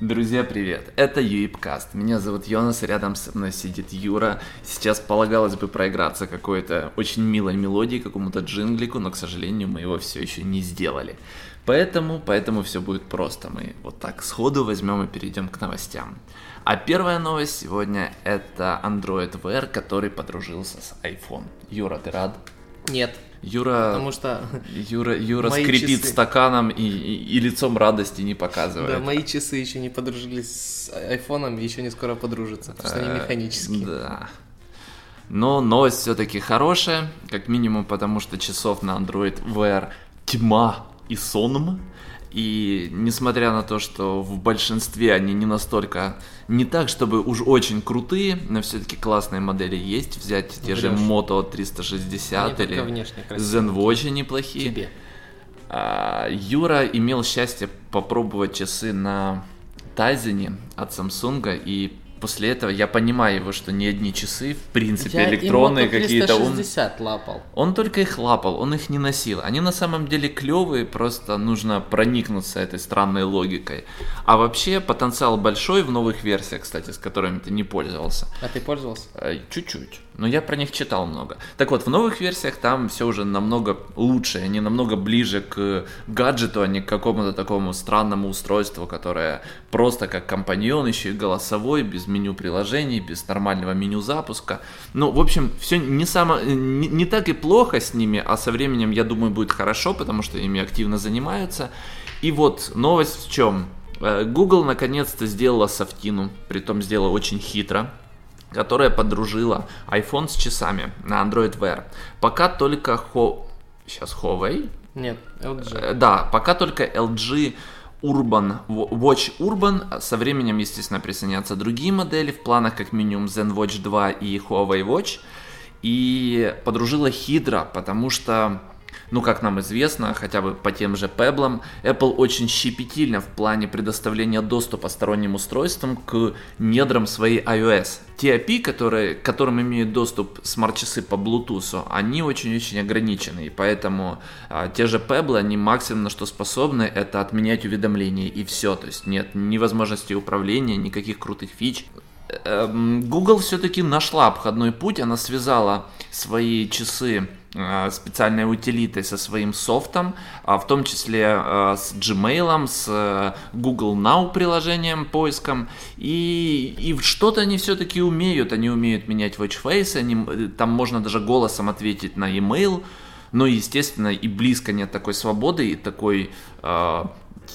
Друзья, привет! Это Юипкаст. Меня зовут Йонас, рядом со мной сидит Юра. Сейчас полагалось бы проиграться какой-то очень милой мелодии, какому-то джинглику, но, к сожалению, мы его все еще не сделали. Поэтому, поэтому все будет просто. Мы вот так сходу возьмем и перейдем к новостям. А первая новость сегодня это Android Wear, который подружился с iPhone. Юра, ты рад? Нет. Юра, Потому что Юра, Юра скрипит часы- стаканом и, и- и лицом радости не показывает. да, мои часы еще не подружились с айфоном, еще не скоро подружатся, потому что они Э, механические. Да. Но новость все-таки хорошая, как минимум потому, что часов на Android Wear тьма и сонм. И несмотря на то, что в большинстве они не настолько, не так, чтобы уж очень крутые, но все-таки классные модели есть. Взять те же. Moto 360 Они или. ZenWatch неплохие. Тебе. А, Юра имел счастье попробовать часы на Тайзене от Samsung, и после этого я понимаю его, что не одни часы, в принципе, Я электронные какие-то. Он, 360 лапал. он только их лапал, он их не носил. Они на самом деле клевые, просто нужно проникнуться этой странной логикой. А вообще потенциал большой в новых версиях, кстати, с которыми ты не пользовался. А ты пользовался? Э, Чуть-чуть. Но я про них читал много. Так вот, в новых версиях там все уже намного лучше, они намного ближе к гаджету, а не к какому-то такому странному устройству, которое просто как компаньон, еще и голосовой, без меню приложений, без нормального меню запуска. Ну, в общем, все не, само, не, не так и плохо с ними, а со временем, я думаю, будет хорошо, потому что ими активно занимаются. И вот новость в чем? Э, Google наконец-то сделала софтину, притом сделала очень хитро которая подружила iPhone с часами на Android Wear. Пока только Ho... Сейчас Huawei? Нет, LG. Э, Да, пока только LG Urban, Wa- Watch Urban, со временем, естественно, присоединятся другие модели, в планах как минимум ZenWatch 2 и Huawei Watch, и подружила Hydra, потому что, ну, как нам известно, хотя бы по тем же Pebble, Apple очень щепетильна в плане предоставления доступа сторонним устройствам к недрам своей iOS. Те API, которые, к которым имеют доступ смарт-часы по Bluetooth, они очень-очень ограничены, и поэтому а, те же Pebble, они максимум на что способны, это отменять уведомления, и все, то есть нет ни возможности управления, никаких крутых фич. Эм, Google все-таки нашла обходной путь, она связала свои часы специальной утилитой со своим софтом, а в том числе э, с Gmail, с э, Google Now приложением, поиском, и, и что-то они все-таки умеют, они умеют менять watch face, они, э, там можно даже голосом ответить на email, но, естественно, и близко нет такой свободы и такой, э,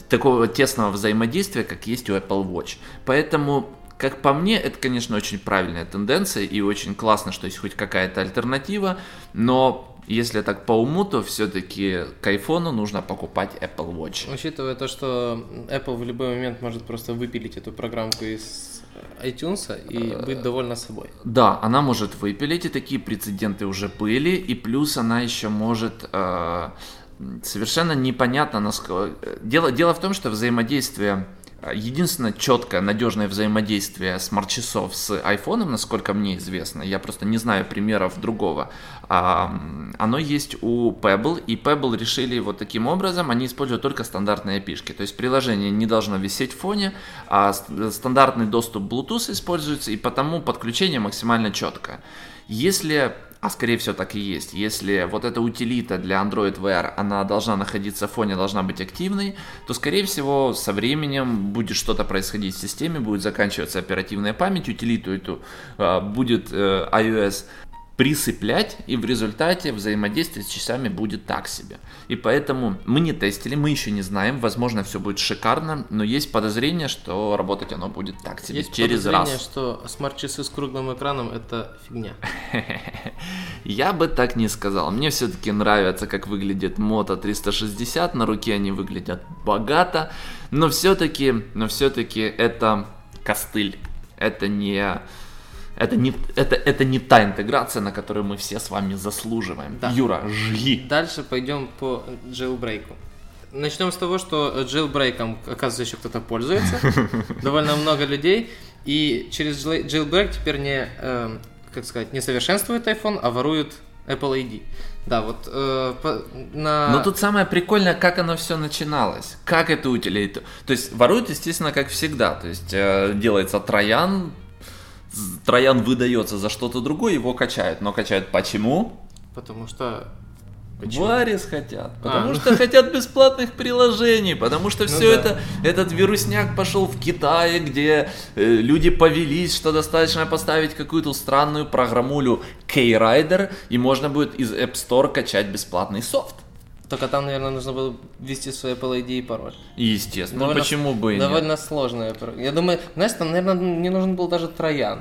такого тесного взаимодействия, как есть у Apple Watch. Поэтому, как по мне, это, конечно, очень правильная тенденция и очень классно, что есть хоть какая-то альтернатива, но если так по уму, то все-таки к айфону нужно покупать Apple Watch. Учитывая то, что Apple в любой момент может просто выпилить эту программку из iTunes и быть довольна собой. Да, она может выпилить, и такие прецеденты уже были, и плюс она еще может э, совершенно непонятно, насколько... Дело, дело в том, что взаимодействие, э, единственное четкое, надежное взаимодействие смарт-часов с айфоном, насколько мне известно, я просто не знаю примеров другого, оно есть у Pebble, и Pebble решили вот таким образом, они используют только стандартные API, то есть приложение не должно висеть в фоне, а ст- стандартный доступ Bluetooth используется, и потому подключение максимально четкое. Если, а скорее всего так и есть, если вот эта утилита для Android Wear, она должна находиться в фоне, должна быть активной, то скорее всего со временем будет что-то происходить в системе, будет заканчиваться оперативная память, утилиту эту а, будет э, iOS присыплять, и в результате взаимодействие с часами будет так себе. И поэтому мы не тестили, мы еще не знаем, возможно, все будет шикарно, но есть подозрение, что работать оно будет так себе, Есть через подозрение, раз. что смарт-часы с круглым экраном это фигня. Я бы так не сказал. Мне все-таки нравится, как выглядит Moto 360. На руке они выглядят богато. Но все-таки, но все-таки это костыль. Это не, это не, это, это не та интеграция, на которую мы все с вами заслуживаем. Да. Юра, жги. Дальше пойдем по джейлбрейку. Начнем с того, что джейлбрейком, оказывается, еще кто-то пользуется. Довольно много людей. И через джейлбрейк теперь не, эм, как сказать, не совершенствует iPhone, а воруют Apple ID. Да, вот э, по, на... Но тут самое прикольное, как оно все начиналось. Как это утилиту. То есть воруют, естественно, как всегда. То есть э, делается троян, троян выдается за что-то другое, его качают. Но качают почему? Потому что Почему? Варис хотят, потому а, что ну... хотят бесплатных приложений, потому что ну, все да. это, этот вирусняк пошел в Китае, где э, люди повелись, что достаточно поставить какую-то странную программулю K-Rider, и можно будет из App Store качать бесплатный софт. Только там, наверное, нужно было ввести свой Apple ID и пароль. Естественно, довольно, ну почему бы и Довольно нет? сложно. Я думаю, знаешь, там, наверное, не нужен был даже троян.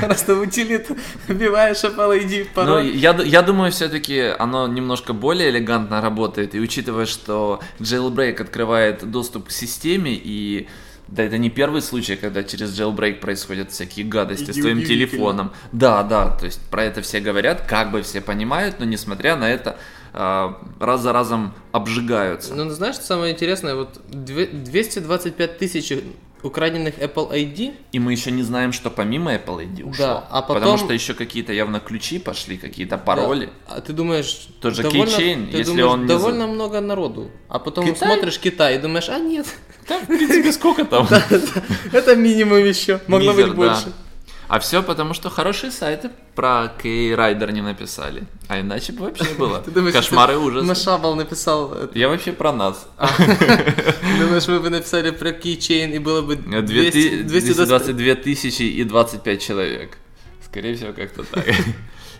Просто, утилиту вбиваешь Apple ID пароль. Ну, я, я думаю, все-таки оно немножко более элегантно работает. И учитывая, что Jailbreak открывает доступ к системе и да, это не первый случай, когда через jailbreak происходят всякие гадости Иди с твоим телефоном. Да, да, то есть про это все говорят, как бы все понимают, но несмотря на это, а, раз за разом обжигаются. Ну, знаешь, что самое интересное, вот 225 тысяч украденных Apple ID. И мы еще не знаем, что помимо Apple ID ушло. Да, а потом... Потому что еще какие-то явно ключи пошли, какие-то пароли. Да. А ты думаешь... Тот же довольно, Keychain, ты если думаешь, он... довольно не... много народу. А потом Китай? смотришь Китай и думаешь, а нет. Там, в принципе, сколько там? Это минимум еще. Могло быть больше. А все потому, что хорошие сайты про Кей-Райдер не написали. А иначе бы вообще было. Кошмары ужас. Машабал написал... Я вообще про нас. А. Думаешь, мы бы написали про Keychain и было бы 222 тысячи и 25 человек. Скорее всего, как-то так.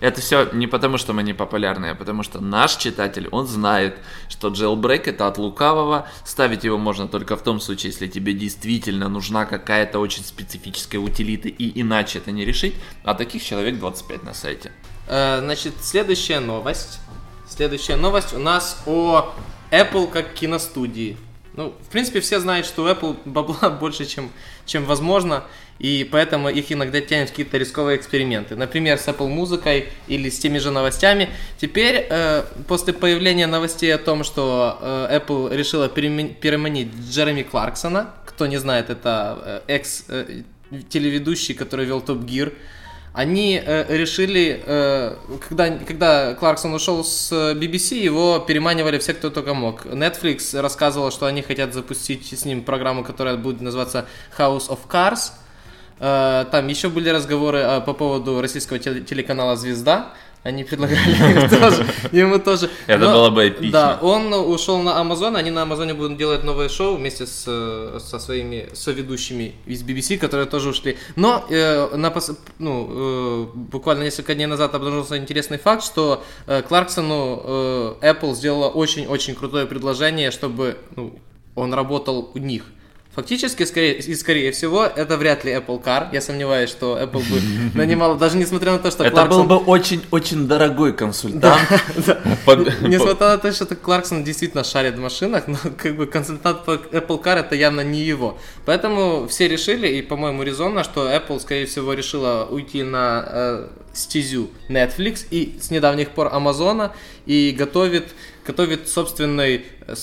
Это все не потому, что мы не популярные, а потому что наш читатель, он знает, что jailbreak это от лукавого. Ставить его можно только в том случае, если тебе действительно нужна какая-то очень специфическая утилита, и иначе это не решить. А таких человек 25 на сайте. Э, значит, следующая новость. Следующая новость у нас о Apple как киностудии. Ну, в принципе, все знают, что у Apple бабла больше, чем, чем возможно, и поэтому их иногда тянут какие-то рисковые эксперименты. Например, с Apple музыкой или с теми же новостями. Теперь, э, после появления новостей о том, что э, Apple решила переманить Джереми Кларксона, кто не знает, это э, экс-телеведущий, э, который вел Топ Гир, они э, решили, э, когда, когда Кларксон ушел с BBC, его переманивали все, кто только мог. Netflix рассказывал, что они хотят запустить с ним программу, которая будет называться House of Cars. Э, там еще были разговоры э, по поводу российского телеканала «Звезда», они предлагали тоже, ему тоже. Это было бы эпично. Да, он ушел на Amazon, они на Амазоне будут делать новое шоу вместе с, со своими соведущими из BBC, которые тоже ушли. Но э, на, ну, э, буквально несколько дней назад обнаружился интересный факт, что э, Кларксону э, Apple сделала очень-очень крутое предложение, чтобы ну, он работал у них. Фактически, скорее, и скорее всего, это вряд ли Apple Car. Я сомневаюсь, что Apple бы нанимал, даже несмотря на то, что Это был бы очень-очень дорогой консультант. Несмотря на то, что Кларксон действительно шарит в машинах, но как бы консультант по Apple Car это явно не его. Поэтому все решили, и, по-моему, резонно, что Apple, скорее всего, решила уйти на э, стезю Netflix и с недавних пор Amazon и готовит, готовит собственный э,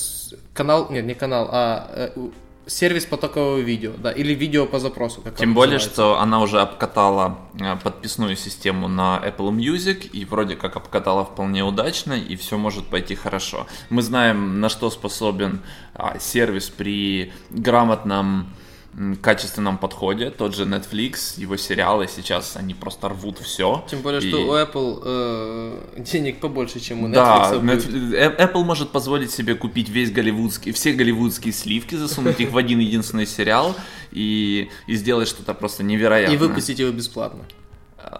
канал, нет, не канал, а э, сервис потокового видео, да, или видео по запросу. Как Тем более, называется. что она уже обкатала э, подписную систему на Apple Music и вроде как обкатала вполне удачно, и все может пойти хорошо. Мы знаем, на что способен а, сервис при грамотном качественном подходе. Тот же Netflix, его сериалы сейчас, они просто рвут все. Тем более, и... что у Apple э, денег побольше, чем у Netflix. Да, Netflix, э, Apple может позволить себе купить весь голливудский, все голливудские сливки, засунуть их в один единственный сериал и, и сделать что-то просто невероятное. И выпустить его бесплатно.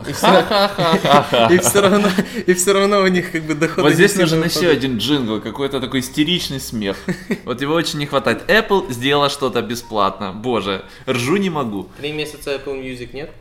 И все, равно, и все равно у них как бы доход. Вот здесь нужен еще один джингл, какой-то такой истеричный смех. Вот его очень не хватает. Apple сделала что-то бесплатно. Боже, ржу не могу. Три месяца Apple Music нет?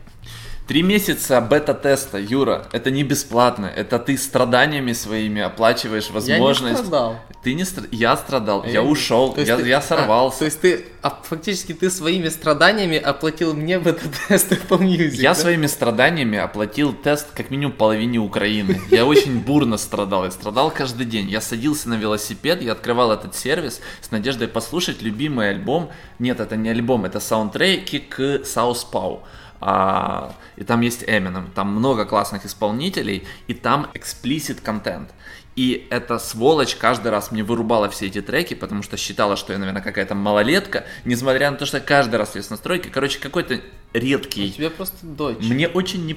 Три месяца бета-теста, Юра, это не бесплатно, это ты страданиями своими оплачиваешь возможность. Я не страдал. Ты не страдал, я страдал, я, я ушел, я, ты... я сорвался. А, то есть ты а фактически ты своими страданиями оплатил мне в этот тест Apple Music. Я да? своими страданиями оплатил тест как минимум половине Украины. Я очень бурно страдал, я страдал каждый день. Я садился на велосипед, я открывал этот сервис с надеждой послушать любимый альбом. Нет, это не альбом, это саундтреки к South Pau. А, и там есть Eminem, там много классных исполнителей, и там explicit контент. И эта сволочь каждый раз мне вырубала все эти треки, потому что считала, что я, наверное, какая-то малолетка, несмотря на то, что каждый раз есть настройки. Короче, какой-то редкий. У тебя просто дочь. Мне очень не...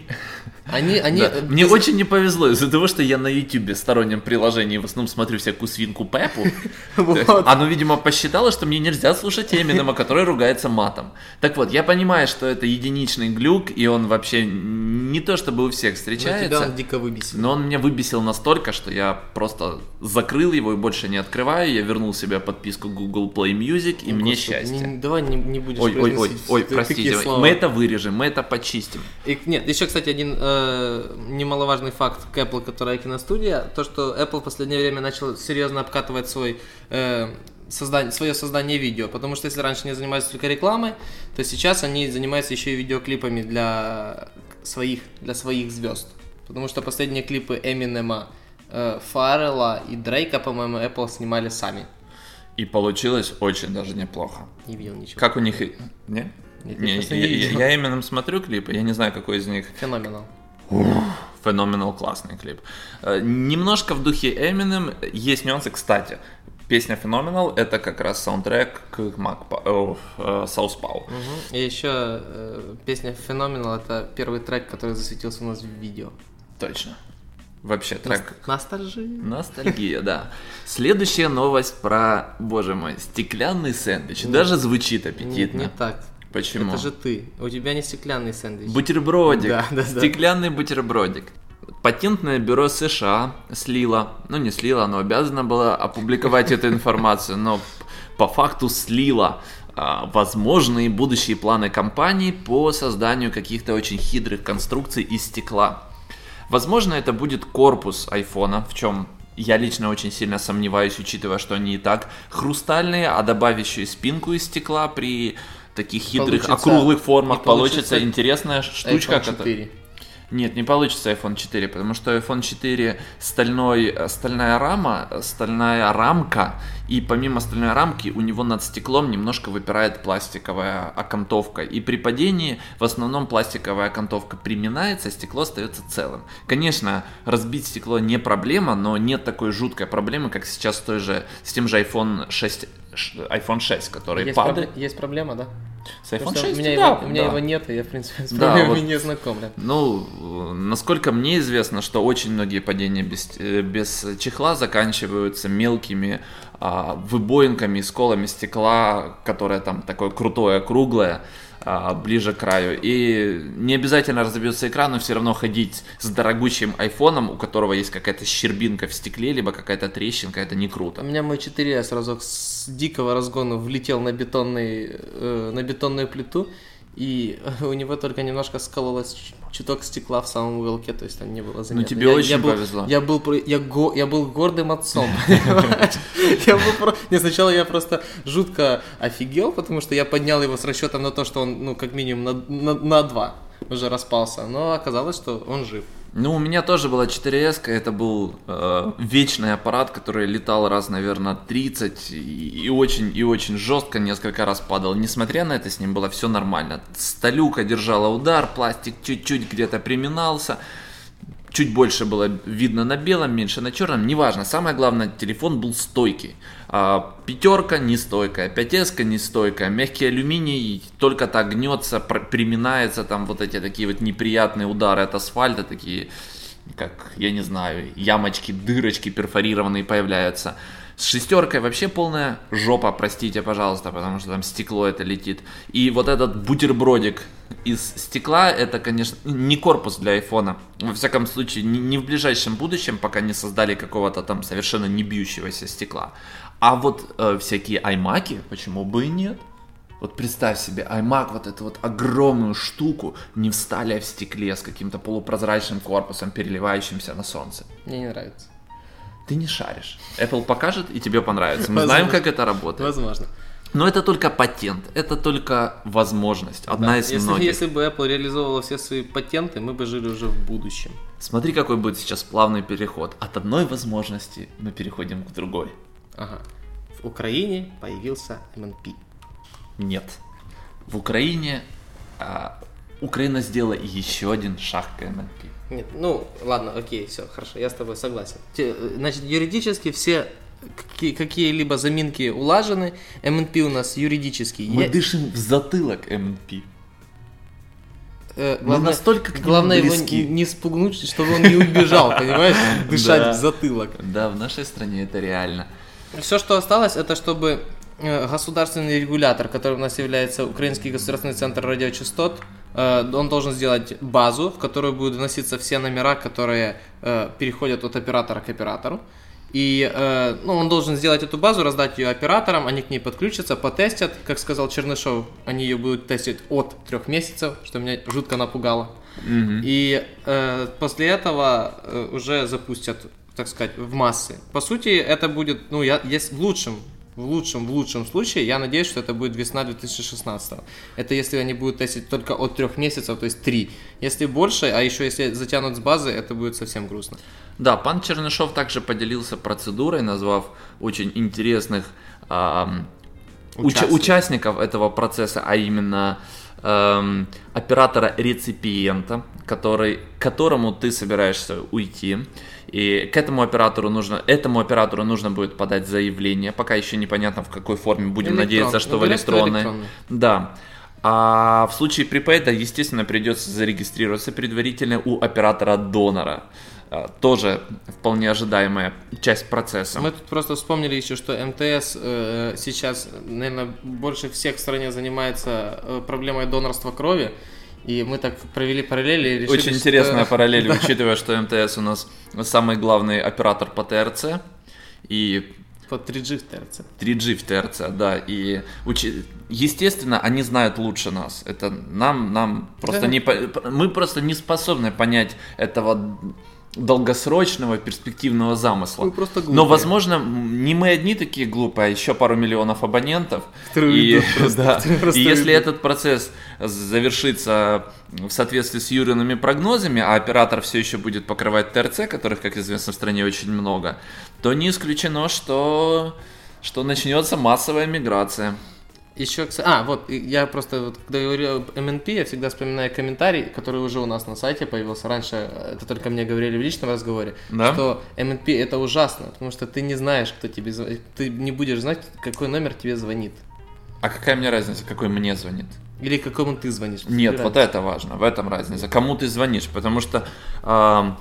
Они, они... Да, э, Мне ты- очень не повезло из-за того, что я на YouTube стороннем приложении в основном смотрю всякую свинку Пеппу. Вот. Оно, видимо, посчитало, что мне нельзя слушать Эминема, который ругается матом. Так вот, я понимаю, что это единичный глюк, и он вообще не то чтобы у всех Но тебя встречается. он дико выбесил. Но он меня выбесил настолько, что я просто закрыл его и больше не открываю. Я вернул себе подписку Google Play Music, и О, мне Господи, счастье. не- давай не, не будешь Ой, ой, ой, ой, простите, мы это вырежем, мы это почистим. И, нет, еще, кстати, один э, немаловажный факт к Apple, которая киностудия, то, что Apple в последнее время начал серьезно обкатывать свой, э, создание, свое создание видео, потому что если раньше они занимались только рекламой, то сейчас они занимаются еще и видеоклипами для своих, для своих звезд. Потому что последние клипы Эминема, э, Фаррелла и Дрейка, по-моему, Apple снимали сами. И получилось очень даже неплохо. Не видел ничего. Как у них... Не? Нет, Не, я я, я- я именно смотрю клипы, я не знаю, какой из них Феноменал. феноменал классный клип. Э, Немножко в духе Eminem есть нюансы, кстати. Песня Phenomenal это как раз саундтрек к о, э, South Pau. Мгм. И еще э, песня Phenomenal это первый трек, который засветился у нас в видео. Точно. Вообще трек Ностальжи. Ностальгия, да. Следующая новость про, боже мой, стеклянный сэндвич. Даже звучит Нет, аппетитно. не так. Почему? Это же ты. У тебя не стеклянный сэндвич. Бутербродик. Да, да, да. Стеклянный бутербродик. Патентное бюро США слило, ну не слило, оно обязано было опубликовать эту информацию, но по факту слило а, возможные будущие планы компании по созданию каких-то очень хитрых конструкций из стекла. Возможно, это будет корпус айфона, в чем я лично очень сильно сомневаюсь, учитывая, что они и так хрустальные, а и спинку из стекла при таких хитрых Получится- округлых формах получится, получится интересная штучка. iPhone которая- 4. Нет, не получится iPhone 4, потому что iPhone 4 стальной, э, стальная рама, э, стальная рамка, и помимо стальной рамки у него над стеклом немножко выпирает пластиковая окантовка. И при падении в основном пластиковая окантовка приминается, стекло остается целым. Конечно, разбить стекло не проблема, но нет такой жуткой проблемы, как сейчас с, той же, с тем же iPhone 6, ш- iPhone 6, который Есть, падает. пробле- есть проблема, да? С iPhone Потому что 6, у меня, да, его, у меня да. его нет, и я, в принципе, с Да, вот. не знакомлен. Ну, э, насколько мне известно, что очень многие падения без, э, без чехла заканчиваются мелкими а, выбоинками и сколами стекла, которое там такое крутое, круглое, а, ближе к краю. И не обязательно разобьется экран, но все равно ходить с дорогущим айфоном, у которого есть какая-то щербинка в стекле, либо какая-то трещинка, это не У круто. меня мой 4S разок с дикого разгона влетел на, бетонный, э, на бетонную плиту, и у него только немножко скололось чуток стекла в самом уголке, то есть там не было заметно. тебе очень был, повезло. Я был, я, го- я был гордым отцом? Я был Не, сначала я просто жутко офигел, потому что я поднял его с расчетом на то, что он, ну, как минимум на, на, на два уже распался, но оказалось, что он жив. Ну, у меня тоже была 4S, это был э, вечный аппарат, который летал раз, наверное, 30 и, и очень и очень жестко несколько раз падал. Несмотря на это, с ним было все нормально. Сталюка держала удар, пластик чуть-чуть где-то приминался. Чуть больше было видно на белом, меньше на черном, неважно. Самое главное, телефон был стойкий. А, пятерка не стойкая, 5S не стойкая, мягкий алюминий только так гнется, пр- приминается, там вот эти такие вот неприятные удары от асфальта, такие, как, я не знаю, ямочки, дырочки перфорированные появляются. С шестеркой вообще полная жопа, простите, пожалуйста, потому что там стекло это летит. И вот этот бутербродик из стекла, это, конечно, не корпус для айфона. Во всяком случае, не, в ближайшем будущем, пока не создали какого-то там совершенно не бьющегося стекла. А вот э, всякие аймаки, почему бы и нет? Вот представь себе, iMac, вот эту вот огромную штуку, не в стали, а в стекле, с каким-то полупрозрачным корпусом, переливающимся на солнце. Мне не нравится. Ты не шаришь. Apple покажет, и тебе понравится. Мы Возможно. знаем, как это работает. Возможно. Но это только патент, это только возможность, одна Да, из если, многих. если бы Apple реализовывала все свои патенты, мы бы жили уже в будущем. Смотри, какой будет сейчас плавный переход. От одной возможности мы переходим к другой. Ага. В Украине появился MNP. Нет. В Украине а, Украина сделала еще один шаг к МНП. Нет, ну ладно, окей, все, хорошо, я с тобой согласен. Значит, юридически все какие- какие-либо заминки улажены. МНП у нас юридический. Мы Я- дышим в затылок МНП. э, Мы настолько к главное его близки. не, спугнуть, чтобы он не убежал, понимаешь? Дышать в затылок. Да, в нашей стране это реально. Все, что осталось, это чтобы э, государственный регулятор, который у нас является Украинский государственный центр радиочастот, он должен сделать базу, в которую будут вноситься все номера, которые э, переходят от оператора к оператору. И э, ну, он должен сделать эту базу, раздать ее операторам, они к ней подключатся, потестят. Как сказал Чернышов, они ее будут тестить от трех месяцев, что меня жутко напугало. И э, после этого э, уже запустят, так сказать, в массы. По сути, это будет, ну, я, есть в лучшем, в лучшем, в лучшем случае, я надеюсь, что это будет весна 2016. Это если они будут тестить только от трех месяцев, то есть три. Если больше, а еще если затянут с базы, это будет совсем грустно. Да, пан Чернышов также поделился процедурой, назвав очень интересных ам, уча- Участников. этого процесса, а именно эм, оператора-реципиента, который, к которому ты собираешься уйти. И к этому оператору нужно, этому оператору нужно будет подать заявление, пока еще непонятно в какой форме, будем Электрон- надеяться, что в электронной. электронной. Да. А в случае припейда, естественно, придется зарегистрироваться предварительно у оператора-донора. А, Тоже вполне ожидаемая часть процесса. Мы тут просто вспомнили еще, что МТС э, сейчас, наверное, больше всех в стране занимается э, проблемой донорства крови. И мы так провели параллели и решили, Очень что- интересная параллель, учитывая, что МТС у нас самый главный оператор по ТРЦ и По 3G в ТРЦ. 3G в ТРЦ, да, и учи- естественно, они знают лучше нас. Это нам, нам просто Да. не, мы просто не способны понять этого долгосрочного перспективного замысла. Мы просто Но, глупые. возможно, м, не мы одни такие глупые, а еще пару миллионов абонентов. Которые и, просто, да, просто и если этот процесс завершится в соответствии с Юриными прогнозами, а оператор все еще будет покрывать ТРЦ, которых, как известно, в стране очень много, то не исключено, что, что начнется массовая миграция. Еще, кстати, а, вот, я просто, вот, когда я говорю об МНП, я всегда вспоминаю комментарий, который уже у нас на сайте появился. Раньше э, это только мне говорили в личном разговоре, Да? что МНП это ужасно, потому что ты не знаешь, кто тебе звонит, ты не будешь знать, какой номер тебе звонит. А какая мне разница, какой мне звонит? Или какому ты звонишь. Нет, вот это важно, в этом разница. Кому ты звонишь? Потому что, ам,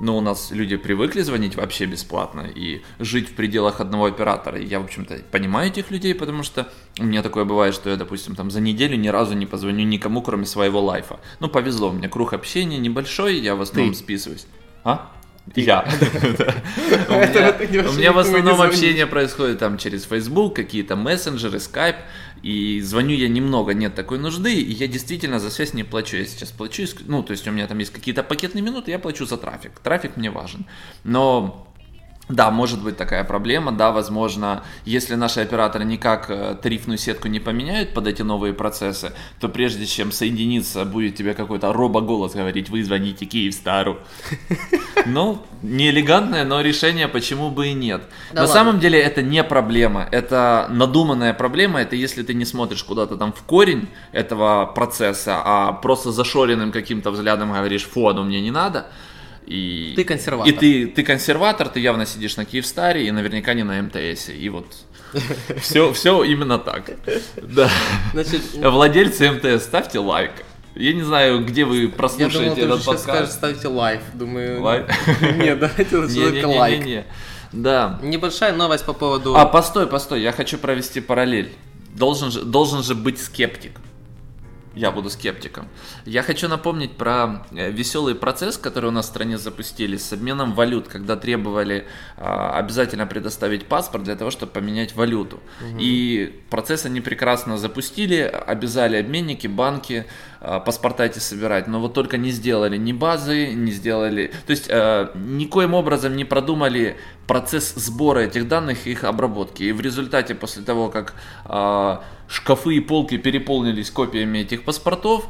ну, у нас люди привыкли звонить вообще бесплатно и жить в пределах одного оператора. И я, в общем-то, понимаю этих людей, потому что у меня такое бывает, что я, допустим, там за неделю ни разу не позвоню никому, кроме своего лайфа. Ну, повезло, у меня круг общения небольшой, я в основном Ты. списываюсь. А? Я. У меня- в основном общение происходит там через Facebook, какие-то мессенджеры, Skype, и звоню я немного, нет такой нужды, и я действительно за связь не плачу. Я сейчас плачу, ну, то есть у меня там есть какие-то пакетные минуты, я плачу за трафик. Трафик мне важен. Но да, может быть такая проблема, да, возможно, если наши операторы никак э, тарифную сетку не поменяют под эти новые процессы, то прежде чем соединиться, будет тебе какой-то робоголос говорить, вы звоните Киевстару. Ну, не элегантное, но решение почему бы и нет. Да На ладно. самом деле это не проблема, это надуманная проблема, это если ты не смотришь куда-то там в корень этого процесса, а просто зашоренным каким-то взглядом говоришь, фу, оно мне не надо, и... Ты консерватор. И ты, ты консерватор, ты явно сидишь на Киевстаре и наверняка не на МТС. И вот все, все именно так. Да. Значит, Владельцы МТС, ставьте лайк. Я не знаю, где вы я думал, прослушаете ты этот сейчас скажешь, подкаст. ставьте лайк. Думаю, Лайк? нет, давайте лучше только лайк. Да. Небольшая новость по поводу... А, постой, постой, я хочу провести параллель. Должен же, должен же быть скептик. Я буду скептиком. Я хочу напомнить про э, веселый процесс, который у нас в стране запустили с обменом валют, когда требовали а, обязательно предоставить паспорт для того, чтобы поменять валюту. И процесс они прекрасно запустили, обязали обменники, банки паспорта эти собирать, но вот только не сделали ни базы, не сделали, то есть э, никоим образом не продумали процесс сбора этих данных и их обработки. И в результате, после того, как э, шкафы и полки переполнились копиями этих паспортов,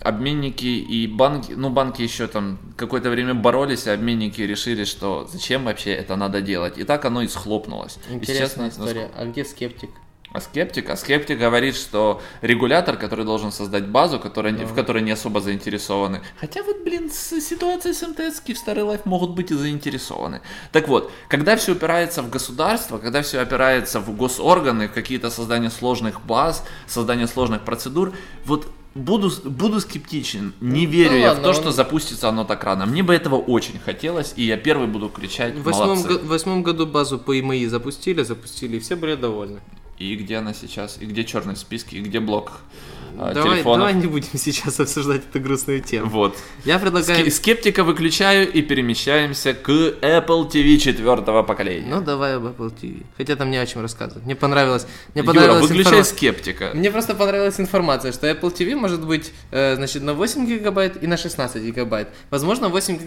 обменники и банки, ну банки еще там какое-то время боролись, а обменники решили, что зачем вообще это надо делать. И так оно и схлопнулось. Интересная и сейчас, история. А где скептик? А скептик? А скептик говорит, что регулятор, который должен создать базу, которая, да. в которой не особо заинтересованы. Хотя вот, блин, с ситуацией с МТС в Старый Лайф могут быть и заинтересованы. Так вот, когда все опирается в государство, когда все опирается в госорганы, в какие-то создания сложных баз, создание сложных процедур, вот буду, буду скептичен. Не ну, верю да я ладно, в то, он... что запустится оно так рано. Мне бы этого очень хотелось, и я первый буду кричать. В восьмом, году базу по ИМИ запустили, запустили, и все были довольны и где она сейчас, и где черный списки, и где блок давай, телефонов. Давай не будем сейчас обсуждать эту грустную тему. Вот. Я предлагаю... Скептика выключаю и перемещаемся к Apple TV четвертого поколения. Ну, давай об Apple TV. Хотя там не о чем рассказывать. Мне понравилось... Мне понравилась Юра, выключай информ... скептика. Мне просто понравилась информация, что Apple TV может быть, э, значит, на 8 гигабайт и на 16 гигабайт. Возможно, 8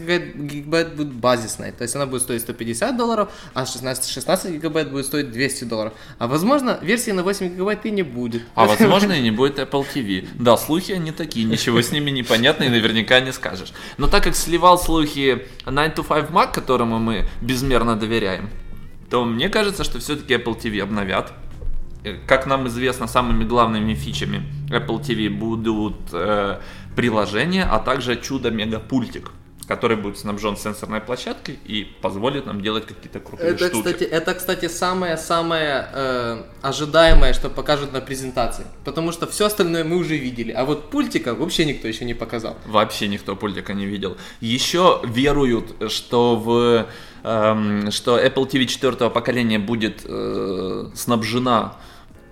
гигабайт будет базисной. То есть она будет стоить 150 долларов, а 16, 16 гигабайт будет стоить 200 долларов. А возможно, версии на 8 гигабайт и не будет. А возможно, и не будет Apple TV. TV. Да, слухи они такие, ничего с ними непонятно и наверняка не скажешь. Но так как сливал слухи 9 to 5 Mac, которому мы безмерно доверяем, то мне кажется, что все-таки Apple TV обновят. Э, как нам известно, самыми главными фичами Apple TV будут э, приложения, а также чудо-мегапультик который будет снабжен сенсорной площадкой и позволит нам делать какие-то крутые это, штуки. Кстати, это, кстати, самое-самое э, ожидаемое, что покажут на презентации. Потому что все остальное мы уже видели. А вот пультика вообще никто еще не показал. Вообще никто пультика не видел. Еще веруют, что в эм, что Apple TV 4 поколения будет э, снабжена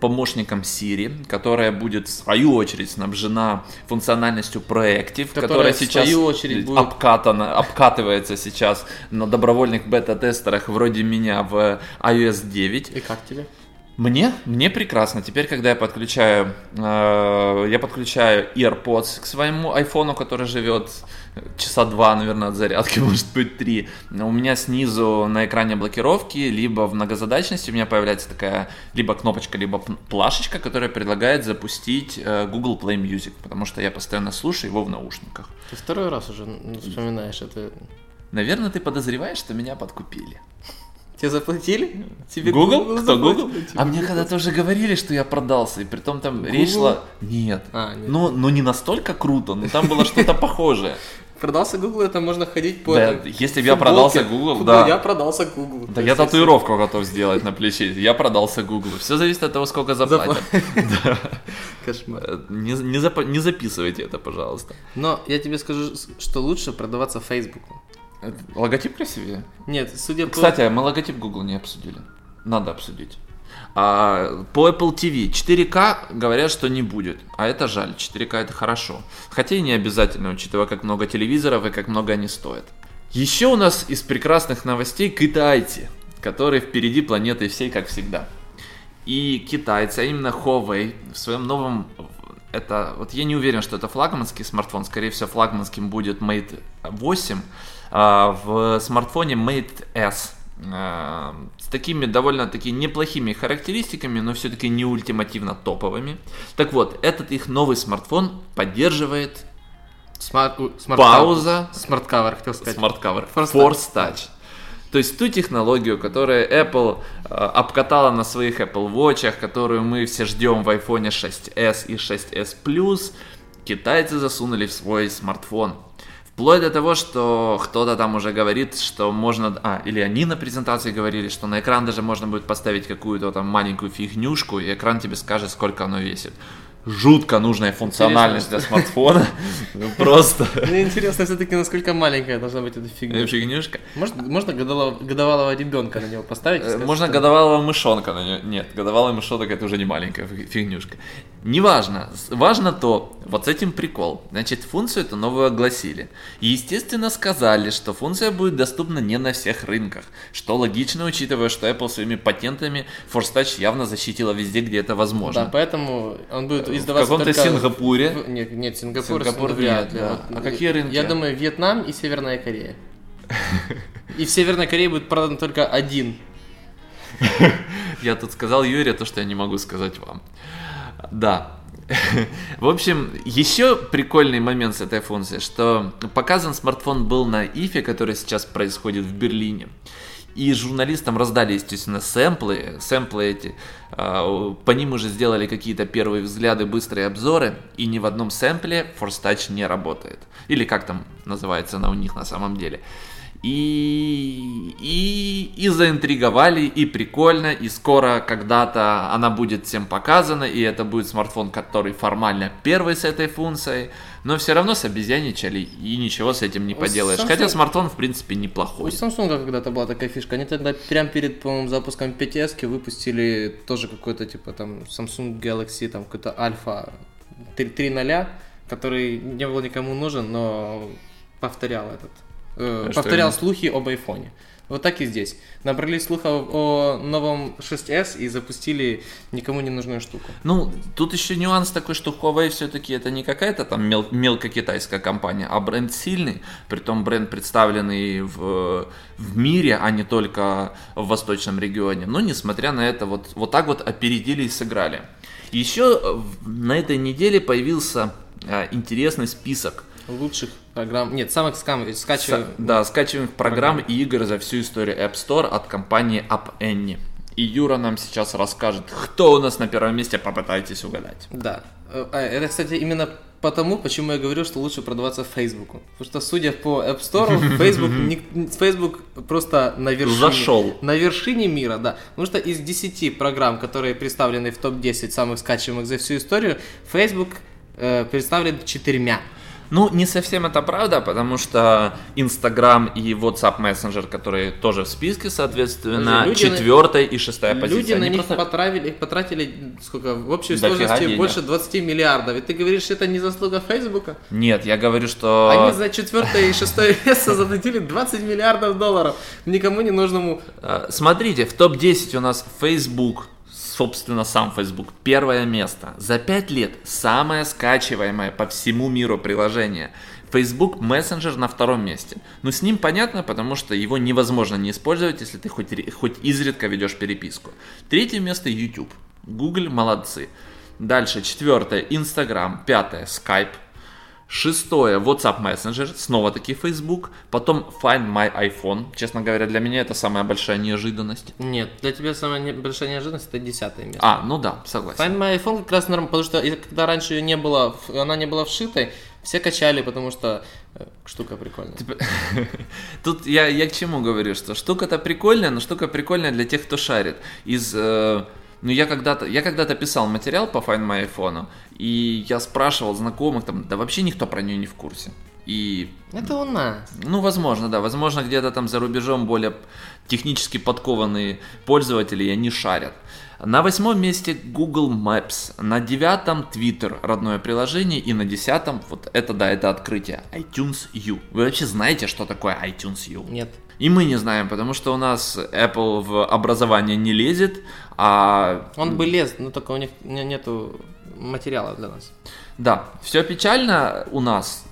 помощником Siri, которая будет в свою очередь снабжена функциональностью Proactive, которая, которая сейчас в свою очередь будет... обкатана, обкатывается сейчас на добровольных бета-тестерах вроде меня в iOS 9. И как тебе? Мне? Мне прекрасно. Теперь, когда я подключаю, э, я подключаю AirPods к своему айфону, который живет часа два, наверное, от зарядки, может быть, три. У меня снизу на экране блокировки, либо в многозадачности у меня появляется такая либо кнопочка, либо плашечка, которая предлагает запустить э, Google Play Music, потому что я постоянно слушаю его в наушниках. Ты второй раз уже вспоминаешь это. Наверное, ты подозреваешь, что меня подкупили. Тебе заплатили? Тебе Google? Google Кто, Google? А мне когда тоже говорили, что я продался, и при том там Google? речь шла... Нет. А, нет. Ну, ну не настолько круто, но там было что-то похожее. Продался Google, это можно ходить по... Да, если бы я продался Google, да. Я продался Google. Да я татуировку готов сделать на плече. Я продался Google. Все зависит от того, сколько заплатят. Кошмар. Э, не, не, зап... не записывайте это, пожалуйста. Но я тебе скажу, что лучше продаваться Facebook. Логотип красивее? Нет, судя по... Кстати, мы логотип Google не обсудили. Надо обсудить. А, по Apple TV 4К говорят, что не будет. А это жаль. 4К это хорошо. Хотя и не обязательно, учитывая, как много телевизоров и как много они стоят. Еще у нас из прекрасных новостей китайцы, которые впереди планеты всей, как всегда. И китайцы, а именно Huawei, в своем новом это, вот я не уверен, что это флагманский смартфон, скорее всего флагманским будет Mate 8, а, в смартфоне Mate S а, с такими довольно-таки неплохими характеристиками, но все-таки не ультимативно топовыми. Так вот, этот их новый смартфон поддерживает Smart, smart пауза, smart cover, хотел сказать. Smart cover, Force, Force Touch. То есть ту технологию, которую Apple э, обкатала на своих Apple Watch, которую мы все ждем в iPhone 6s и 6s Plus, китайцы засунули в свой смартфон. Вплоть до того, что кто-то там уже говорит, что можно... А, или они на презентации говорили, что на экран даже можно будет поставить какую-то там маленькую фигнюшку, и экран тебе скажет, сколько оно весит жутко нужная функциональность для смартфона. Ну, просто. Мне интересно все-таки, насколько маленькая должна быть эта фигня. Фигнюшка. Можно годовалого ребенка на него поставить? Э, можно годовалого мышонка на него. Нет, годовалый мышонок это уже не маленькая фигнюшка. Неважно. Важно то, вот с этим прикол. Значит, функцию эту новую огласили. И, естественно, сказали, что функция будет доступна не на всех рынках. Что логично, учитывая, что Apple своими патентами Force Touch явно защитила везде, где это возможно. Да, поэтому он будет издаваться В каком-то Сингапуре. В... Нет, нет, Сингапур, Сингапур вряд ли. Вот, а какие рынки? Я думаю, Вьетнам и Северная Корея. И в Северной Корее будет продан только один. Я тут сказал Юре то, что я не могу сказать вам. Да. В общем, еще прикольный момент с этой функцией, что показан смартфон был на ИФе, который сейчас происходит в Берлине. И журналистам раздали, естественно, сэмплы. Сэмплы эти, а, по ним уже сделали какие-то первые взгляды, быстрые обзоры. И ни в одном сэмпле Force Touch не работает. Или как там называется она у них на самом деле и, и, и заинтриговали, и прикольно, и скоро когда-то она будет всем показана, и это будет смартфон, который формально первый с этой функцией, но все равно с обезьяничали, и ничего с этим не поделаешь. Samsung... Хотя смартфон, в принципе, неплохой. У Samsung когда-то была такая фишка, они тогда прям перед, по-моему, запуском 5S выпустили тоже какой-то, типа, там, Samsung Galaxy, там, какой-то Альфа 3.0, который не был никому нужен, но повторял этот э, а повторял слухи об айфоне. Вот так и здесь. Набрали слухов о новом 6s и запустили никому не нужную штуку. Ну, тут еще нюанс такой, что Huawei все-таки это не какая-то там мел- мелкокитайская компания, а бренд сильный, притом бренд представленный в, в мире, а не только в восточном регионе. Но несмотря на это, вот, вот так вот опередили и сыграли. Еще на этой неделе появился а, интересный список лучших программ, нет, самых скам... скачиваемых. С... Да, скачиваемых программ, программ и игр за всю историю App Store от компании App Annie. И Юра нам сейчас расскажет, кто у нас на первом месте, попытайтесь угадать. Да. А, это, кстати, именно потому, почему я говорю, что лучше продаваться в Фейсбуку. Потому что, судя по App Store, Facebook, Facebook просто на вершине. Зашел. На вершине мира, да. Потому что из 10 программ, которые представлены в топ-10 самых скачиваемых за всю историю, Facebook э, представлен четырьмя. Ну, не совсем это правда, потому что Инстаграм и WhatsApp Messenger, которые тоже в списке, соответственно, люди четвертая и шестая люди позиция. Люди на них просто... потратили, потратили сколько, в общей сложности денег. больше 20 миллиардов. И ты говоришь, это не заслуга Фейсбука? Нет, я говорю, что... Они за четвертое и шестое место заплатили 20 миллиардов долларов никому не нужному. А, смотрите, в топ-10 у нас Facebook, собственно, сам Facebook. Первое место. За 5 лет самое скачиваемое по всему миру приложение. Facebook Messenger на втором месте. Но с ним понятно, потому что его невозможно не использовать, если ты хоть, хоть изредка ведешь переписку. Третье место YouTube. Google молодцы. Дальше четвертое Instagram, пятое Skype, Шестое, WhatsApp Messenger, снова таки Facebook. Потом Find My iPhone. Честно говоря, для меня это самая большая неожиданность. Нет, для тебя самая большая неожиданность это десятое место. А, ну да, согласен. Find My iPhone как раз норм, потому что когда раньше ее не было, она не была вшитой, все качали, потому что э, штука прикольная. Типа, тут я, я к чему говорю, что штука-то прикольная, но штука прикольная для тех, кто шарит. Из э, ну, я когда-то, я когда-то писал материал по Find My iPhone, и я спрашивал знакомых, там, да вообще никто про нее не в курсе. И... Это у нас. Ну, возможно, да. Возможно, где-то там за рубежом более технически подкованные пользователи, и они шарят. На восьмом месте Google Maps, на девятом Twitter, родное приложение, и на десятом, вот это да, это открытие, iTunes U. Вы вообще знаете, что такое iTunes U? Нет. И мы не знаем, потому что у нас Apple в образование не лезет, а... Он бы лез, но только у них нету материала для нас. Да, все печально у нас.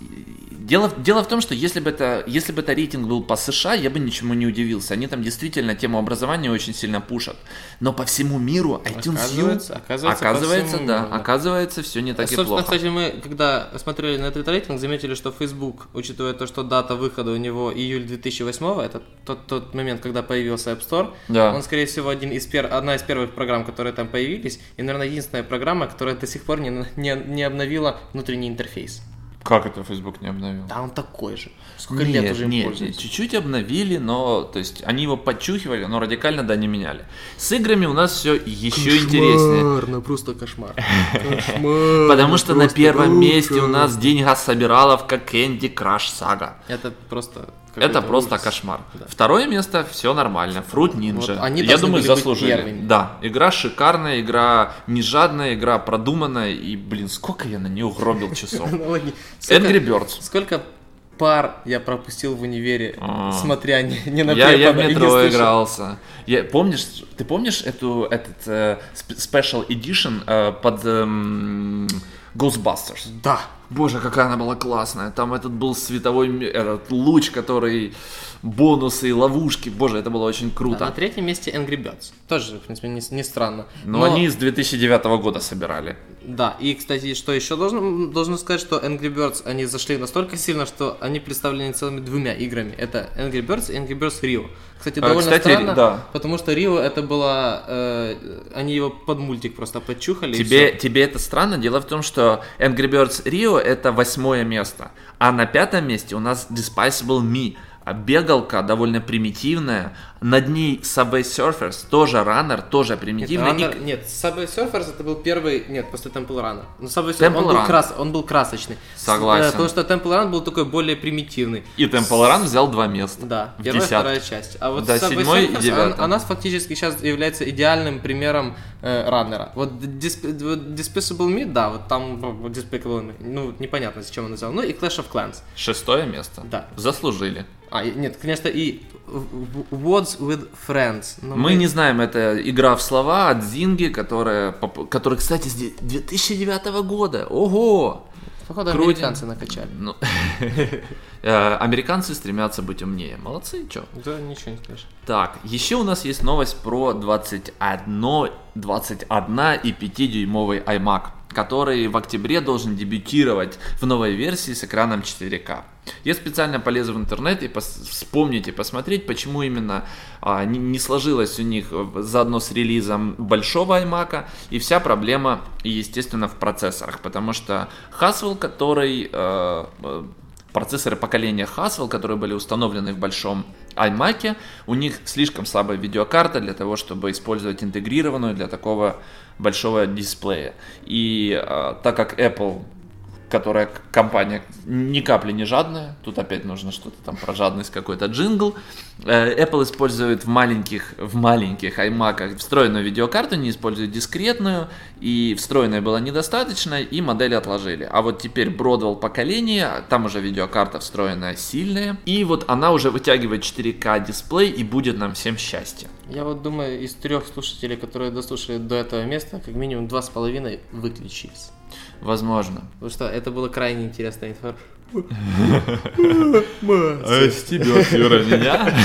Дело, дело в том, что если бы, это, если бы это рейтинг был по США, я бы ничему не удивился. Они там действительно тему образования очень сильно пушат. Но по всему миру iTunes оказывается, оказывается, оказывается да, миру, оказывается, все не так Собственно, и плохо. кстати, мы, когда смотрели на этот рейтинг, заметили, что Facebook, учитывая то, что дата выхода у него июль 2008, это тот, тот момент, когда появился App Store, да. он, скорее всего, один из пер... одна из первых программ, которые там появились, и, наверное, единственная программа, которая до сих пор не, не, не обновила внутренний интерфейс. Как это Facebook не обновил? Да он такой же. Сколько нет, лет уже им нет, пользуются? чуть-чуть обновили, но то есть они его подчухивали, но радикально да не меняли. С играми у нас все еще кошмар, интереснее. Кошмар, ну просто кошмар. Кошмар. Потому что на первом месте у нас деньга собираловка Candy Crush Saga. Это просто это просто ужас. кошмар. Да. Второе место все нормально. Fruit Ninja. Вот они Я думаю, заслужили. Да, игра шикарная, игра не жадная, игра продуманная. И, блин, сколько я на нее угробил часов. Angry Birds. Сколько пар я пропустил в универе, а. смотря не, не на Я, я в метро игрался. Я, помнишь, ты помнишь эту, этот э, Special Edition э, под... Э, Ghostbusters. Да. Боже, какая она была классная. Там этот был световой этот луч, который бонусы и ловушки. Боже, это было очень А круто. на третьем месте Angry Birds. Тоже, в принципе, не, не странно. Но, они с 2009 года собирали. Да, и, кстати, что еще должно, должно сказать, что Angry Birds, они зашли настолько сильно, что они представлены целыми двумя играми. Это Angry Birds и Angry Birds Rio. Кстати, А, довольно кстати, странно, да. потому что Рио это было... э, они его под мультик просто подчухали. Тебе, тебе это странно? Дело в том, что Angry Birds Rio это восьмое место, а на пятом месте у нас Despicable Me. А Бегалка довольно примитивная, над ней Subway Surfers, тоже раннер, тоже Нет, примитивный. И- Runner- нет, Subway Surfers это был первый, нет, после Temple Run. Но Subway Surfers, Temple он, был Run. крас, он был красочный. Согласен. э, Потому что Temple Run был такой более примитивный. И Temple Run взял два места. Да, в первая, десятке. вторая часть. А вот Да, Subway седьмой и Surfers, девятый. она, она фактически сейчас является идеальным примером э, раннера. Вот, Disp- вот Despicable Me, да, вот там ну, Despicable Me, ну, непонятно, зачем он назвал. Ну и Clash of Clans. Шестое место. Да. Заслужили. А, нет, конечно, и Words with Friends. Но Мы не знаем, это игра в слова от Зинги, которая, которая, кстати, с де- 2009 года. Ого! Походу, Крутим. американцы накачали. Ну, э, американцы стремятся быть умнее. Молодцы, чё? Да, ничего не скажешь. Так, еще у нас есть новость про 21, 21 и 5-дюймовый iMac, который в октябре должен дебютировать в новой версии с экраном 4К. Я специально полезу в интернет и пос- вспомнить посмотреть, почему именно а, не, не сложилось у них э, заодно с релизом большого iMac, и вся проблема, естественно, в процессорах, потому что Haswell, который э, э, процессоры поколения Haswell, которые были установлены в большом iMac, у них слишком слабая видеокарта для того, чтобы использовать интегрированную для такого большого дисплея. И э, так как Apple которая компания ни капли не жадная, тут опять нужно что-то там про жадность какой-то джингл. Э, Apple использует в маленьких, в маленьких iMac встроенную видеокарту, не использует дискретную, и встроенной было недостаточно, и модель отложили. А вот теперь Broadwell поколение, там уже видеокарта встроенная сильная, и вот она уже вытягивает 4К дисплей и будет нам всем счастье. Я вот думаю, из трех слушателей, которые дослушали до этого места, как минимум два с половиной выключились. Возможно. Потому что это было крайне интересная информация. А стебет Юра меня.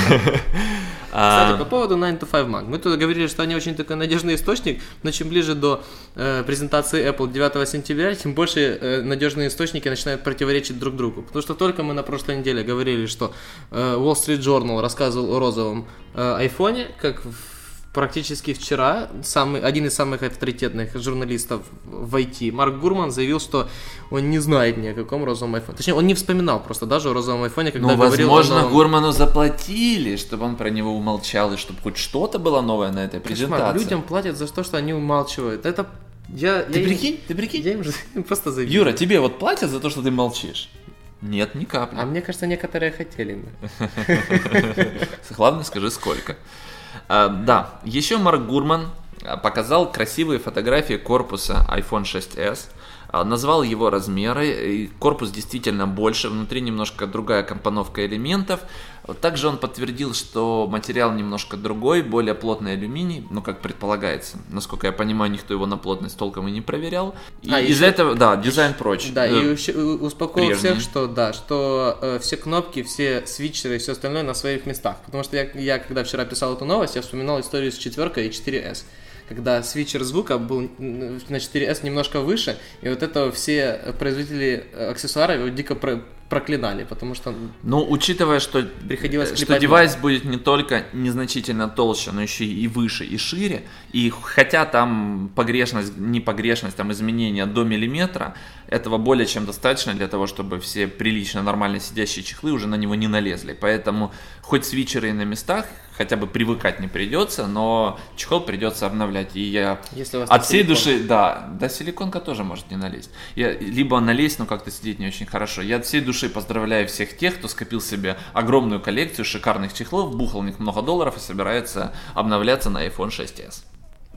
А, Кстати, по поводу 9 to 5 Mac. Мы тут говорили, что они очень такой надежный источник, но чем ближе до э, презентации Apple 9 сентября, тем больше э, надежные источники начинают противоречить друг другу. Потому что только мы на прошлой неделе говорили, что э, Wall Street Journal рассказывал о розовом э, айфоне, как в- практически вчера самый, один из самых авторитетных журналистов в IT, Марк Гурман, заявил, что он не знает ни о каком розовом айфоне. Точнее, он не вспоминал просто даже о розовом айфоне, когда Ну, говорил возможно, новом- Гурману заплатили, чтобы он про него умолчал, и чтобы хоть что-то было новое на этой Кошмар. презентации. Людям платят за то, что они умалчивают. Это я. Ты я им- прикинь, ты прикинь? Я им же просто завидую. Юра, тебе вот платят за то, что ты молчишь? Нет, ни капли. А мне кажется, некоторые хотели бы. Главное, скажи, сколько. А, да, еще Марк Гурман а, показал красивые фотографии корпуса iPhone 6s, а, назвал его размеры, и корпус действительно больше, внутри немножко другая компоновка элементов. Также он подтвердил, что материал немножко другой, более плотный алюминий, ну как предполагается. Насколько я понимаю, никто его на плотность толком и не проверял. И А, из-за этого, да, дизайн прочь. Да, Э, и успокоил прежний. всех, что да, что э, все кнопки, все свитчеры и все остальное на своих местах. Потому что я, я когда вчера писал эту новость, я вспоминал историю с четверкой и 4S. Когда свитчер звука был на 4S немножко выше, и вот это все производители э, аксессуаров дико проклинали, потому что Ну, учитывая, что, Приходилось э, что девайс будет не только незначительно толще, но еще и выше, и шире, и хотя там погрешность, не погрешность, там изменения до миллиметра, этого более чем достаточно для того, чтобы все прилично нормально сидящие чехлы уже на него не налезли. Поэтому хоть свитчеры и на местах, хотя бы привыкать не придется, но чехол придется обновлять. И я Если у вас от всей силикон. души, да, да, силиконка тоже может не налезть. Я, либо налезть, но как-то сидеть не очень хорошо. Я от всей души поздравляю всех тех, кто скопил себе огромную коллекцию шикарных чехлов, бухал в них много долларов и собирается обновляться на iPhone 6s.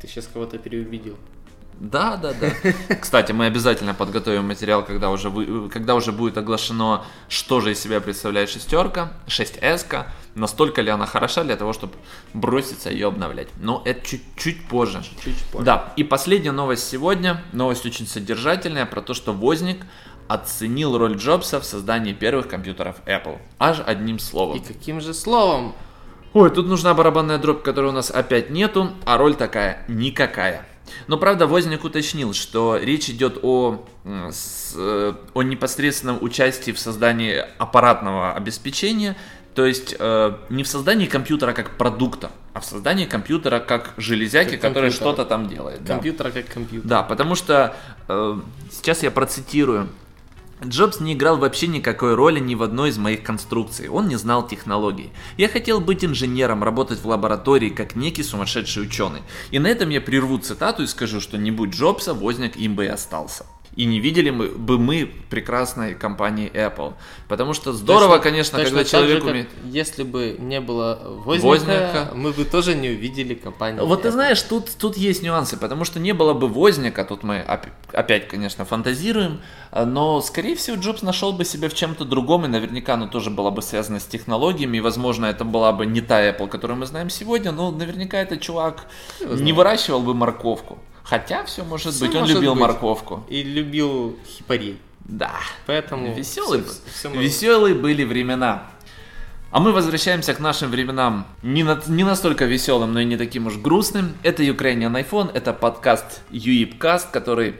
ты сейчас кого-то переубедил. Да, да, да. Кстати, мы обязательно подготовим материал, когда уже, вы, когда уже будет оглашено, что же из себя представляет шестерка, 6S, настолько ли она хороша для того, чтобы броситься ее обновлять. Но это чуть-чуть позже. Чуть позже. Да, и последняя новость сегодня, новость очень содержательная, про то, что Возник оценил роль Джобса в создании первых компьютеров Apple. Аж одним словом. И каким же словом? Ой, тут нужна барабанная дробь, которой у нас опять нету, а роль такая никакая. Но правда Возник уточнил, что речь идет о, э, о непосредственном участии в создании аппаратного обеспечения, то есть э, не в создании компьютера как продукта, а в создании компьютера как железяки, Как который что-то там делает. да. Компьютера как компьютер. Да, потому что э, сейчас я процитирую. Джобс не играл вообще никакой роли ни в одной из моих конструкций. Он не знал технологий. Я хотел быть инженером, работать в лаборатории, как некий сумасшедший ученый. И на этом я прерву цитату и скажу, что не будь Джобса, Возняк им бы и остался. И не видели мы, бы мы прекрасной компании Apple. Потому что здорово, Точно- конечно, точно когда человек же, умеет... Если бы не было Возника, Возника. мы бы тоже не увидели компанию. Вот ты Apple. знаешь, тут, тут есть нюансы, потому что не было бы Возника, тут мы оп- опять, конечно, фантазируем, а, но, скорее всего, Джобс нашел бы себя в чем-то другом, и наверняка оно тоже было бы связано с технологиями, и, возможно, это была бы не та Apple, которую мы знаем сегодня, но наверняка этот чувак не выращивал бы морковку. Хотя все может Всё быть, он может любил быть. морковку. И любил хипарей. Да. Поэтому... Веселые, всё может- веселые были времена. А мы возвращаемся к нашим временам не, на- не настолько веселым, но и не таким уж грустным. Это Ukrainian iPhone, это подкаст UIPcast, который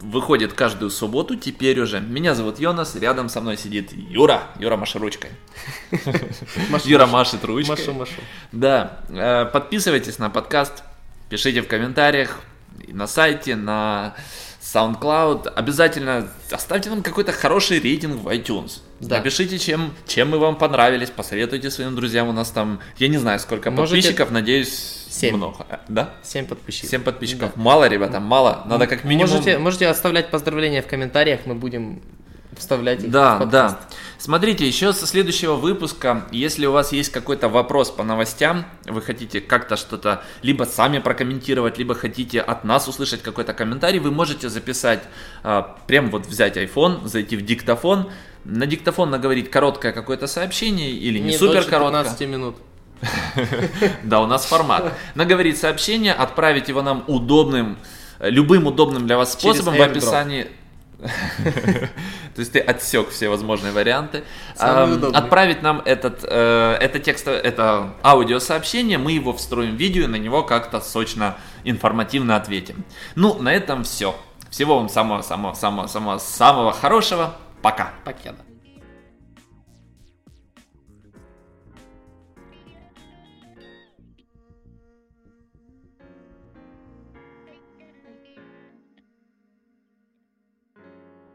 выходит каждую субботу теперь уже. Меня зовут Йонас, рядом со мной сидит Юра. Юра машет ручкой. Юра машет ручкой. Машу, машу. Да, э, подписывайтесь на подкаст, пишите в комментариях на сайте, на SoundCloud. Обязательно оставьте нам какой-то хороший рейтинг в iTunes. Да. Напишите, чем, чем мы вам понравились, посоветуйте своим друзьям. У нас там, я не знаю, сколько Можете- подписчиков, надеюсь, Семь. много. Э, Да? Семь подписчиков. 7 подписчиков. Мало, ребята, мало. Надо как минимум... Можете, можете оставлять поздравления в комментариях, мы будем вставлять их Да, в подкаст. да. Смотрите, еще со следующего выпуска, если у вас есть какой-то вопрос по новостям, вы хотите как-то что-то либо сами прокомментировать, либо хотите от нас услышать какой-то комментарий, вы можете записать, а, прям вот взять iPhone, зайти в диктофон, на диктофон наговорить короткое какое-то сообщение или не, Не супер короткое. 15 минут. Да, у нас формат. Наговорить сообщение, отправить его нам удобным, любым удобным для вас способом в описании. То есть ты отсек все возможные варианты. Отправить нам этот, э, это текст, это аудиосообщение, мы его встроим в видео и на него как-то сочно, информативно ответим. Ну, на этом все. Всего вам самого-самого-самого-самого хорошего. Пока. Покеда.